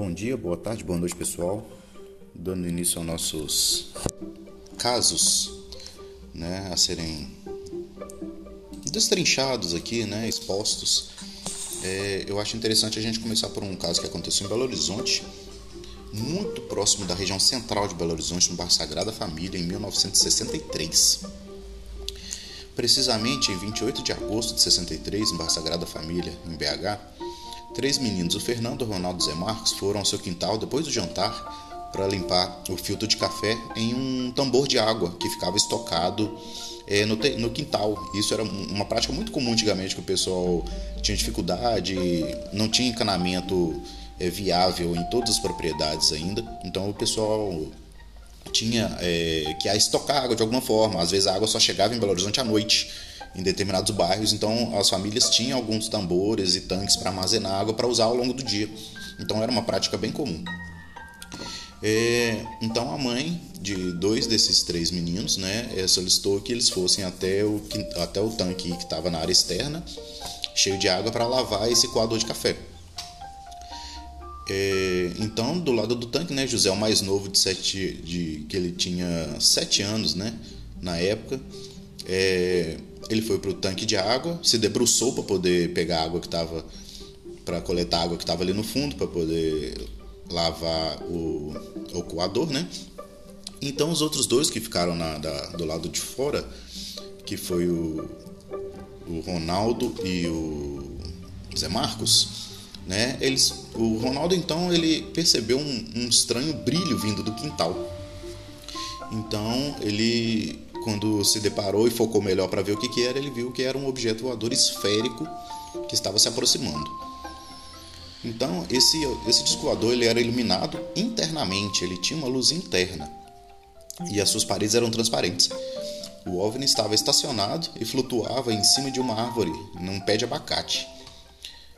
Bom dia, boa tarde, boa noite, pessoal. Dando início aos nossos casos, né, a serem destrinchados aqui, né, expostos. É, eu acho interessante a gente começar por um caso que aconteceu em Belo Horizonte, muito próximo da região central de Belo Horizonte, no bairro Sagrada Família, em 1963. Precisamente em 28 de agosto de 63, no bairro Sagrada Família, em BH, Três meninos, o Fernando, o Ronaldo e o Zé Marcos, foram ao seu quintal depois do jantar para limpar o filtro de café em um tambor de água que ficava estocado é, no, no, quintal. Isso era uma prática muito comum antigamente, que o pessoal tinha dificuldade, não tinha encanamento é, viável em todas as propriedades ainda. Então o pessoal tinha é, que estocar água de alguma forma. Às vezes a água só chegava em Belo Horizonte à noite em determinados bairros, então as famílias tinham alguns tambores e tanques para armazenar água para usar ao longo do dia. Então era uma prática bem comum. É, então a mãe de dois desses três meninos né, é, solicitou que eles fossem até o, até o tanque que estava na área externa, cheio de água, para lavar esse coador de café. É, então, do lado do tanque, né, José, o mais novo de sete, de, que ele tinha sete anos né, na época, é, ele foi para o tanque de água, se debruçou para poder pegar a água que estava para coletar a água que estava ali no fundo para poder lavar o, o coador, né? Então os outros dois que ficaram na, da, do lado de fora, que foi o, o Ronaldo e o Zé Marcos, né? Eles, o Ronaldo então ele percebeu um, um estranho brilho vindo do quintal. Então ele quando se deparou e focou melhor para ver o que, que era, ele viu que era um objeto voador esférico que estava se aproximando. Então, esse, esse disco voador ele era iluminado internamente, ele tinha uma luz interna e as suas paredes eram transparentes. O OVNI estava estacionado e flutuava em cima de uma árvore, num pé de abacate.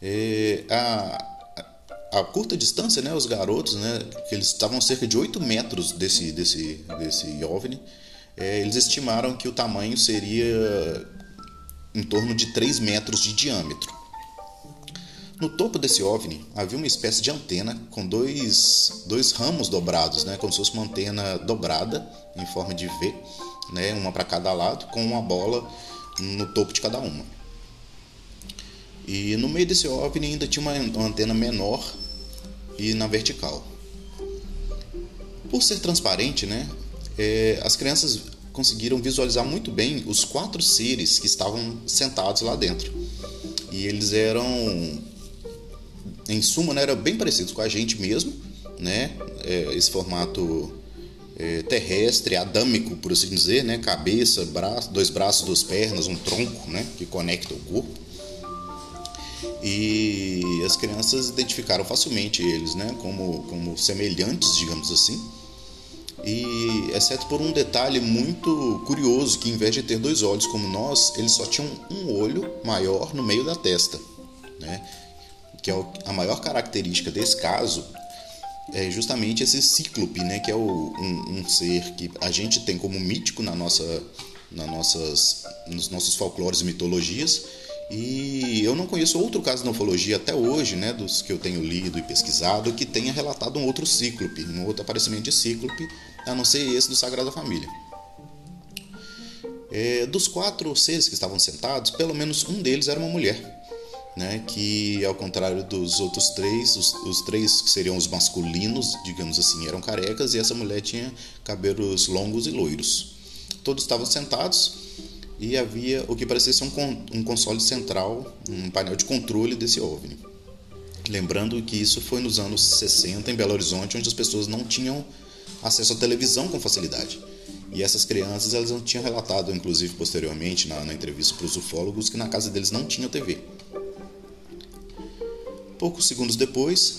E a, a curta distância, né, os garotos, né, eles estavam cerca de 8 metros desse, desse, desse OVNI, é, eles estimaram que o tamanho seria em torno de 3 metros de diâmetro. No topo desse OVNI havia uma espécie de antena com dois, dois ramos dobrados, né, como se fosse uma antena dobrada em forma de V, né, uma para cada lado, com uma bola no topo de cada uma. E no meio desse OVNI ainda tinha uma, uma antena menor e na vertical. Por ser transparente, né, é, as crianças conseguiram visualizar muito bem os quatro seres que estavam sentados lá dentro. E eles eram, em suma, né, eram bem parecidos com a gente mesmo, né? É, esse formato é, terrestre, adâmico, por assim dizer, né? Cabeça, braço, dois braços, duas pernas, um tronco, né? Que conecta o corpo. E as crianças identificaram facilmente eles, né? Como, como semelhantes, digamos assim e exceto por um detalhe muito curioso que em vez de ter dois olhos como nós, eles só tinham um olho maior no meio da testa, né? Que é a maior característica desse caso é justamente esse cíclope, né? Que é o, um, um, ser que a gente tem como mítico na nossa, na nossas, nos nossos folclores e mitologias. E eu não conheço outro caso de ufologia até hoje, né, dos que eu tenho lido e pesquisado, que tenha relatado um outro cíclope, um outro aparecimento de cíclope a não ser esse do Sagrada Família. É, dos quatro seres que estavam sentados, pelo menos um deles era uma mulher, né? que ao contrário dos outros três, os, os, três que seriam os masculinos, digamos assim, eram carecas e essa mulher tinha cabelos longos e loiros. Todos estavam sentados e havia o que parecia ser um, um console central, um painel de controle desse OVNI. Lembrando que isso foi nos anos 60 em Belo Horizonte, onde as pessoas não tinham acesso à televisão com facilidade. E essas crianças elas não tinham relatado, inclusive posteriormente na, na entrevista para os ufólogos, que na casa deles não tinha TV. Poucos segundos depois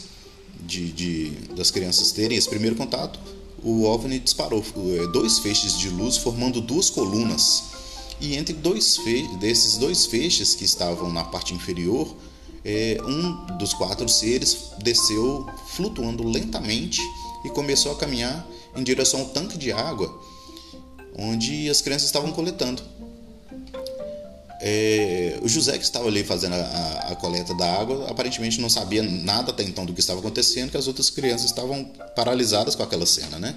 de, de, das crianças terem esse primeiro contato, o OVNI disparou é, dois feixes de luz formando duas colunas. E entre dois desses dois feixes que estavam na parte inferior, é, um dos quatro seres desceu flutuando lentamente e começou a caminhar em direção ao tanque de água onde as crianças estavam coletando. É, o José que estava ali fazendo a, a, coleta da água aparentemente não sabia nada até então do que estava acontecendo, que as outras crianças estavam paralisadas com aquela cena, né?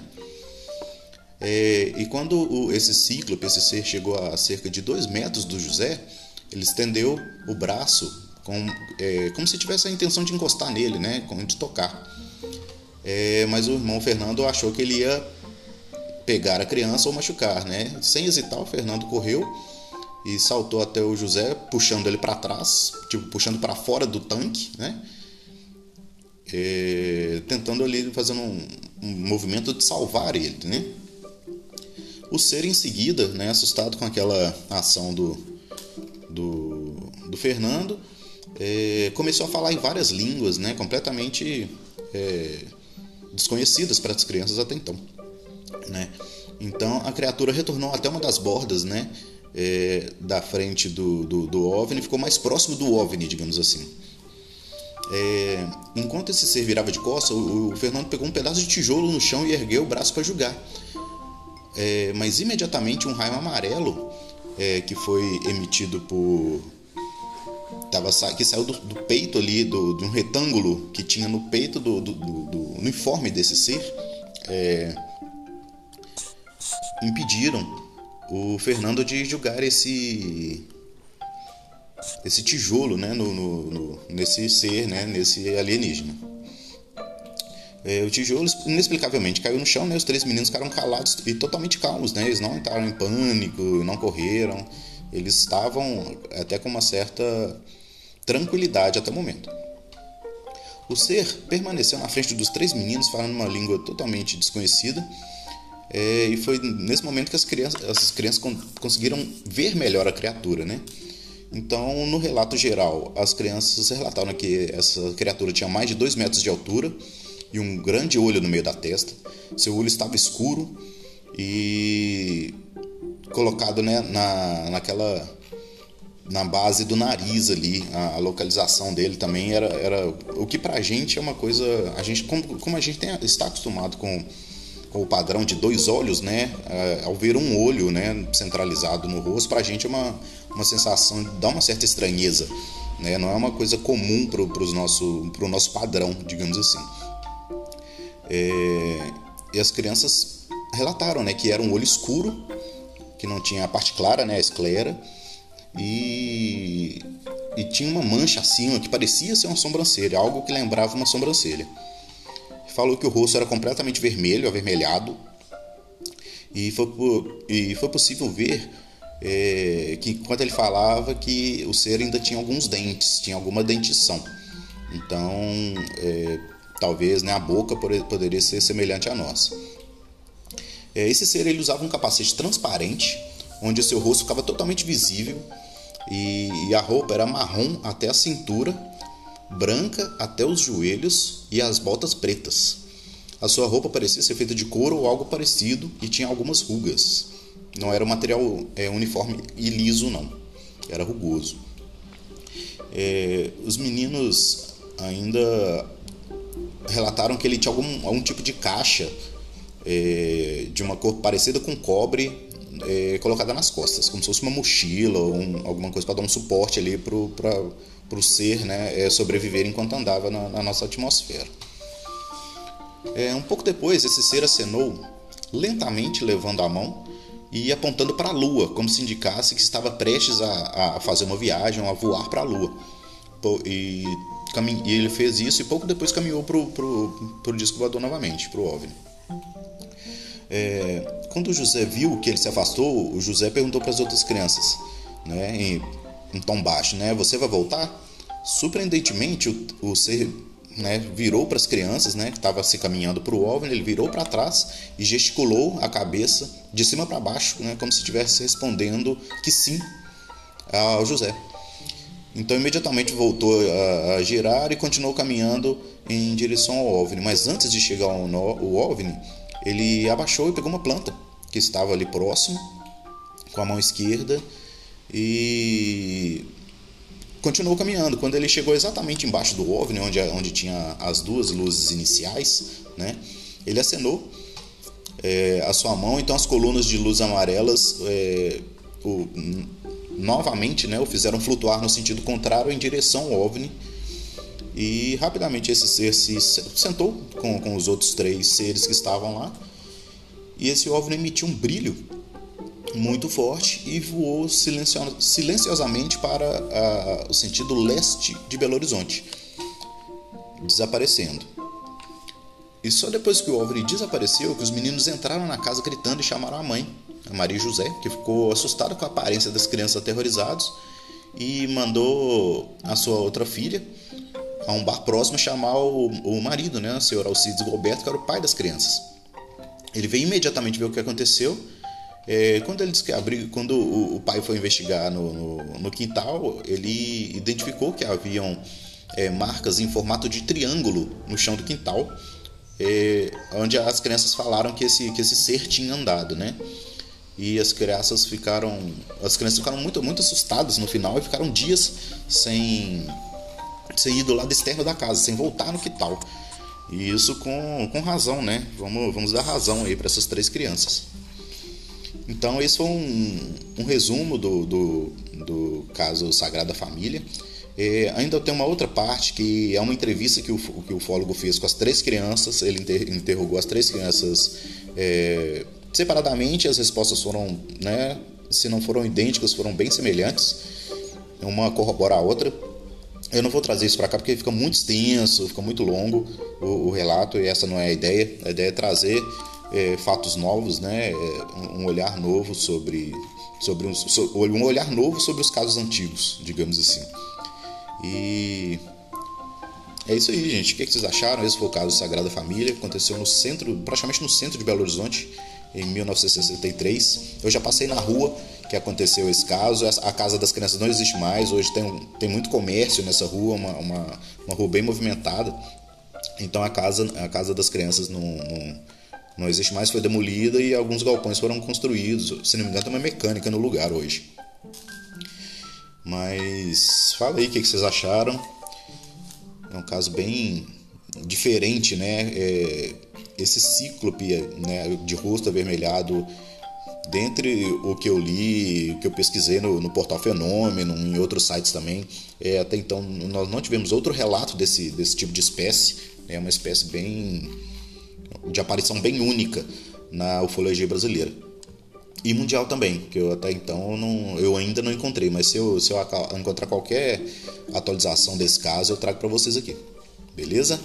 É, e quando o, esse cíclope, esse ser chegou a cerca de dois metros do José, ele estendeu o braço com, é, como se tivesse a intenção de encostar nele, né? De tocar. É, mas o irmão Fernando achou que ele ia pegar a criança ou machucar, né? Sem hesitar, o Fernando correu e saltou até o José, puxando ele para trás, tipo puxando para fora do tanque, né? É, tentando ali fazendo um, um, movimento de salvar ele, né? O ser em seguida, né, assustado com aquela ação do, do, do Fernando, é, começou a falar em várias línguas, né, completamente é, desconhecidas para as crianças até então, né? Então a criatura retornou até uma das bordas, né, é, da frente do, do, do OVNI, ficou mais próximo do OVNI, digamos assim. É, enquanto esse ser virava de costas, o, o, Fernando pegou um pedaço de tijolo no chão e ergueu o braço para julgar. É, mas imediatamente um raio amarelo é, que foi emitido por tava, que saiu do, do peito ali, do, de um retângulo que tinha no peito do, do, do uniforme desse ser, é, impediram o Fernando de julgar esse esse tijolo né, no, no, no, nesse ser, né, nesse alienígena. É, o tijolo inexplicavelmente caiu no chão, né, os três meninos ficaram calados e totalmente calmos, né, eles não entraram em pânico, não correram, eles estavam até com uma certa tranquilidade até o momento. O ser permaneceu na frente dos três meninos falando uma língua totalmente desconhecida é, e foi nesse momento que as crianças, as crianças conseguiram ver melhor a criatura, né? Então, no relato geral, as crianças relataram que essa criatura tinha mais de 2 metros de altura e um grande olho no meio da testa. Seu olho estava escuro e colocado né, na, naquela na base do nariz ali, a, a, localização dele também era, era o que pra gente é uma coisa, a gente como, como a gente tem, está acostumado com com o padrão de dois olhos, né? É, ao ver um olho, né, centralizado no rosto, para a gente é uma, uma sensação, dá uma certa estranheza, né? Não é uma coisa comum para o nosso, nosso padrão, digamos assim. É, e as crianças relataram, né, que era um olho escuro, que não tinha a parte clara, né, a esclera, e, e tinha uma mancha acima que parecia ser uma sobrancelha, algo que lembrava uma sobrancelha falou que o rosto era completamente vermelho, avermelhado, e foi, e foi possível ver é, que enquanto ele falava que o ser ainda tinha alguns dentes, tinha alguma dentição. Então, é, talvez né, a boca poderia ser semelhante à nossa. É, esse ser ele usava um capacete transparente, onde seu rosto ficava totalmente visível e a roupa era marrom até a cintura branca até os joelhos e as botas pretas. A sua roupa parecia ser feita de couro ou algo parecido e tinha algumas rugas. Não era um material é, uniforme e liso, não. Era rugoso. É, os meninos ainda relataram que ele tinha algum, algum tipo de caixa é, de uma cor parecida com cobre é, colocada nas costas, como se fosse uma mochila ou um, alguma coisa para dar um suporte ali para o ser né, é, sobreviver enquanto andava na, na nossa atmosfera. É, um pouco depois, esse ser acenou, lentamente levando a mão e apontando para a Lua, como se indicasse que estava prestes a, a fazer uma viagem, a voar para a Lua. E, e, ele fez isso e pouco depois caminhou para o disco voador novamente, para o OVNI. É, quando o José viu que ele se afastou, o José perguntou para as outras crianças, né, em tom baixo, né? Você vai voltar? Surpreendentemente, o, o ser né, virou para as crianças, né, que estava se caminhando para o OVNI, ele virou para trás e gesticulou a cabeça de cima para baixo, né, como se estivesse respondendo que sim ao José. Então imediatamente voltou a, a, girar e continuou caminhando em direção ao OVNI. Mas antes de chegar ao, no, ao OVNI, ele abaixou e pegou uma planta que estava ali próximo com a mão esquerda e continuou caminhando. Quando ele chegou exatamente embaixo do OVNI, onde, onde tinha as duas luzes iniciais, né, ele acenou é, a sua mão, então as colunas de luz amarelas é, o, novamente, né, o fizeram flutuar no sentido contrário em direção ao OVNI. E rapidamente esse ser se sentou com, com os outros três seres que estavam lá. E esse OVNI emitiu um brilho muito forte e voou silenciosamente para o sentido leste de Belo Horizonte, desaparecendo. E só depois que o OVNI desapareceu que os meninos entraram na casa gritando e chamaram a mãe, a Maria José, que ficou assustada com a aparência das crianças aterrorizadas e mandou a sua outra filha a um bar próximo chamar o, o marido, né, o senhor Alcides Gilberto, que era o pai das crianças. Ele veio imediatamente ver o que aconteceu é, quando ele abriu, quando o, o, pai foi investigar no, no, no, quintal, ele identificou que haviam é, marcas em formato de triângulo no chão do quintal, é, onde as crianças falaram que esse, que esse ser tinha andado, né? E as crianças ficaram, as crianças ficaram muito, muito assustadas no final e ficaram dias sem, sem ir do lado externo da casa, sem voltar no quintal. E isso com, com razão, né? Vamos, vamos dar razão aí para essas três crianças. Então, esse foi um, um resumo do, do, do, caso Sagrada Família. É, ainda tem uma outra parte que é uma entrevista que o, que o ufólogo fez com as três crianças. Ele inter, interrogou as três crianças é, separadamente. As respostas foram, né, se não foram idênticas, foram bem semelhantes. Uma corrobora a outra. Eu não vou trazer isso para cá porque fica muito extenso, fica muito longo o, o relato e essa não é a ideia. A ideia é trazer é, fatos novos, né? É, um olhar novo sobre, sobre um, um olhar novo sobre os casos antigos, digamos assim. E é isso aí, gente. O que vocês acharam? Esse foi o caso Sagrada Família. Aconteceu no centro, praticamente no centro de Belo Horizonte, em 1963. Eu já passei na rua que aconteceu esse caso. A Casa das Crianças não existe mais. Hoje tem, tem muito comércio nessa rua, uma, uma, uma rua bem movimentada. Então a casa, a casa das crianças não, não não existe mais, foi demolida e alguns galpões foram construídos. Se não me engano, tem uma mecânica no lugar hoje. Mas fala aí o que vocês acharam. É um caso bem diferente, né? É, esse cíclope né, de rosto avermelhado, dentre o que eu li, o que eu pesquisei no, no portal Fenômeno, em outros sites também, é, até então nós não tivemos outro relato desse, desse tipo de espécie. É uma espécie bem de aparição bem única na ufologia brasileira. E mundial também, que eu até então não, eu ainda não encontrei, mas se eu, se eu encontrar qualquer atualização desse caso, eu trago para vocês aqui. Beleza?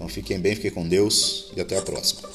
Então fiquem bem, fiquem com Deus e até a próxima.